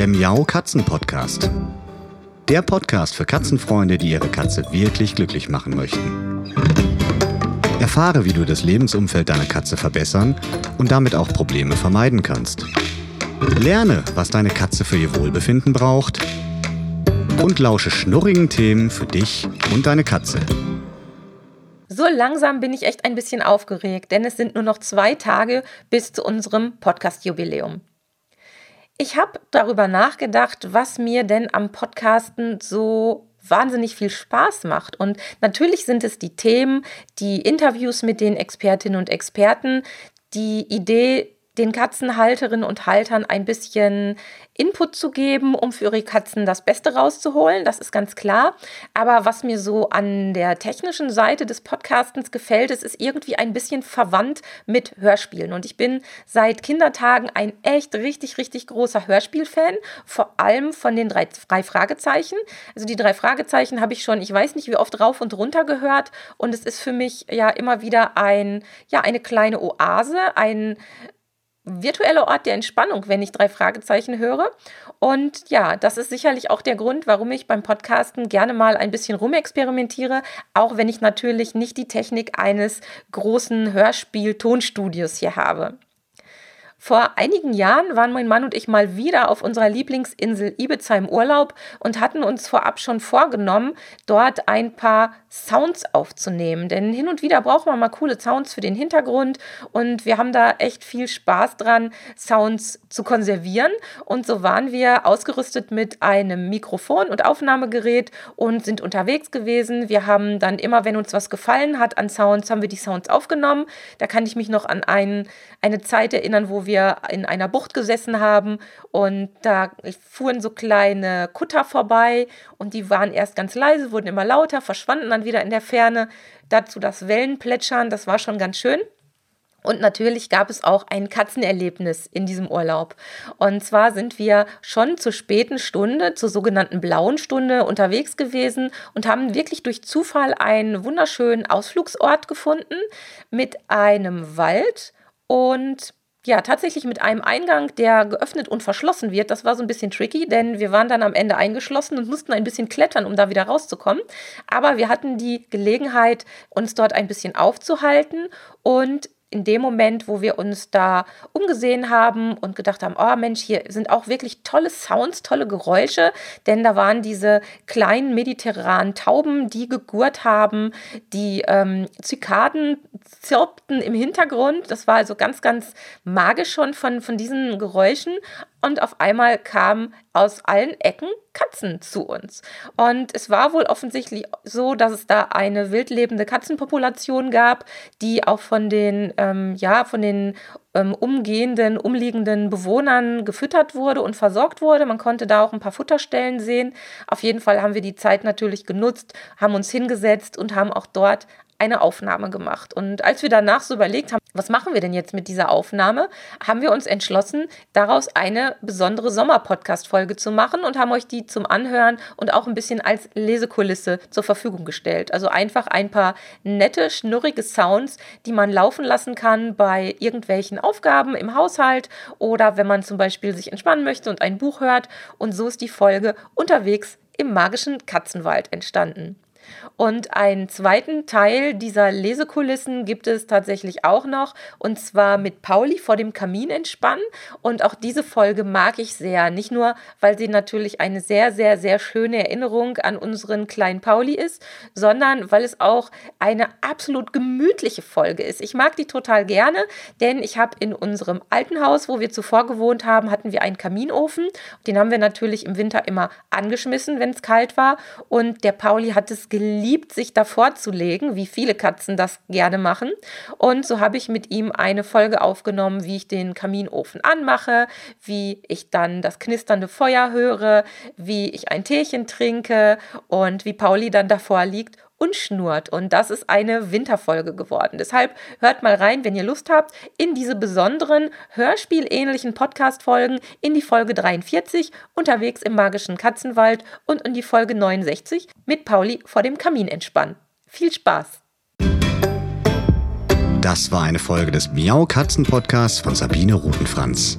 der Miau Katzen Podcast. Der Podcast für Katzenfreunde, die ihre Katze wirklich glücklich machen möchten. Erfahre, wie du das Lebensumfeld deiner Katze verbessern und damit auch Probleme vermeiden kannst. Lerne, was deine Katze für ihr Wohlbefinden braucht und lausche schnurrigen Themen für dich und deine Katze. So langsam bin ich echt ein bisschen aufgeregt, denn es sind nur noch zwei Tage bis zu unserem Podcast-Jubiläum. Ich habe darüber nachgedacht, was mir denn am Podcasten so wahnsinnig viel Spaß macht. Und natürlich sind es die Themen, die Interviews mit den Expertinnen und Experten, die Idee, den Katzenhalterinnen und Haltern ein bisschen Input zu geben, um für ihre Katzen das Beste rauszuholen. Das ist ganz klar. Aber was mir so an der technischen Seite des Podcastens gefällt, ist, ist irgendwie ein bisschen verwandt mit Hörspielen. Und ich bin seit Kindertagen ein echt richtig, richtig großer Hörspielfan. Vor allem von den drei, drei Fragezeichen. Also die drei Fragezeichen habe ich schon, ich weiß nicht wie oft rauf und runter gehört. Und es ist für mich ja immer wieder ein, ja, eine kleine Oase, ein virtueller Ort der Entspannung, wenn ich drei Fragezeichen höre. Und ja, das ist sicherlich auch der Grund, warum ich beim Podcasten gerne mal ein bisschen rumexperimentiere, auch wenn ich natürlich nicht die Technik eines großen Hörspiel-Tonstudios hier habe. Vor einigen Jahren waren mein Mann und ich mal wieder auf unserer Lieblingsinsel Ibiza im Urlaub und hatten uns vorab schon vorgenommen, dort ein paar Sounds aufzunehmen. Denn hin und wieder braucht man mal coole Sounds für den Hintergrund und wir haben da echt viel Spaß dran, Sounds zu konservieren. Und so waren wir ausgerüstet mit einem Mikrofon und Aufnahmegerät und sind unterwegs gewesen. Wir haben dann immer, wenn uns was gefallen hat an Sounds, haben wir die Sounds aufgenommen. Da kann ich mich noch an ein, eine Zeit erinnern, wo wir wir in einer Bucht gesessen haben und da fuhren so kleine Kutter vorbei und die waren erst ganz leise, wurden immer lauter, verschwanden dann wieder in der Ferne. Dazu das Wellenplätschern, das war schon ganz schön. Und natürlich gab es auch ein Katzenerlebnis in diesem Urlaub. Und zwar sind wir schon zur späten Stunde, zur sogenannten blauen Stunde unterwegs gewesen und haben wirklich durch Zufall einen wunderschönen Ausflugsort gefunden mit einem Wald und ja, tatsächlich mit einem Eingang, der geöffnet und verschlossen wird. Das war so ein bisschen tricky, denn wir waren dann am Ende eingeschlossen und mussten ein bisschen klettern, um da wieder rauszukommen. Aber wir hatten die Gelegenheit, uns dort ein bisschen aufzuhalten und in dem Moment, wo wir uns da umgesehen haben und gedacht haben, oh Mensch, hier sind auch wirklich tolle Sounds, tolle Geräusche, denn da waren diese kleinen mediterranen Tauben, die gegurt haben, die ähm, Zykaden zirpten im Hintergrund. Das war also ganz, ganz magisch schon von, von diesen Geräuschen und auf einmal kamen aus allen Ecken Katzen zu uns. Und es war wohl offensichtlich so, dass es da eine wildlebende Katzenpopulation gab, die auch von den, ähm, ja, von den ähm, umgehenden, umliegenden Bewohnern gefüttert wurde und versorgt wurde. Man konnte da auch ein paar Futterstellen sehen. Auf jeden Fall haben wir die Zeit natürlich genutzt, haben uns hingesetzt und haben auch dort eine Aufnahme gemacht. Und als wir danach so überlegt haben, was machen wir denn jetzt mit dieser Aufnahme, haben wir uns entschlossen, daraus eine besondere Sommer-Podcast-Folge zu machen und haben euch die zum Anhören und auch ein bisschen als Lesekulisse zur Verfügung gestellt. Also einfach ein paar nette, schnurrige Sounds, die man laufen lassen kann bei irgendwelchen Aufgaben im Haushalt oder wenn man zum Beispiel sich entspannen möchte und ein Buch hört. Und so ist die Folge unterwegs im magischen Katzenwald entstanden. Und einen zweiten Teil dieser Lesekulissen gibt es tatsächlich auch noch, und zwar mit Pauli vor dem Kamin entspannen. Und auch diese Folge mag ich sehr. Nicht nur, weil sie natürlich eine sehr, sehr, sehr schöne Erinnerung an unseren kleinen Pauli ist, sondern weil es auch eine absolut gemütliche Folge ist. Ich mag die total gerne, denn ich habe in unserem alten Haus, wo wir zuvor gewohnt haben, hatten wir einen Kaminofen. Den haben wir natürlich im Winter immer angeschmissen, wenn es kalt war. Und der Pauli hat es geliebt geliebt, sich davor zu legen, wie viele Katzen das gerne machen. Und so habe ich mit ihm eine Folge aufgenommen, wie ich den Kaminofen anmache, wie ich dann das knisternde Feuer höre, wie ich ein Teechen trinke und wie Pauli dann davor liegt und schnurrt. Und das ist eine Winterfolge geworden. Deshalb hört mal rein, wenn ihr Lust habt, in diese besonderen Hörspielähnlichen Podcast-Folgen, in die Folge 43, unterwegs im magischen Katzenwald und in die Folge 69 mit Pauli vor dem Kamin entspannen. Viel Spaß! Das war eine Folge des Miau Katzen Podcasts von Sabine Rutenfranz.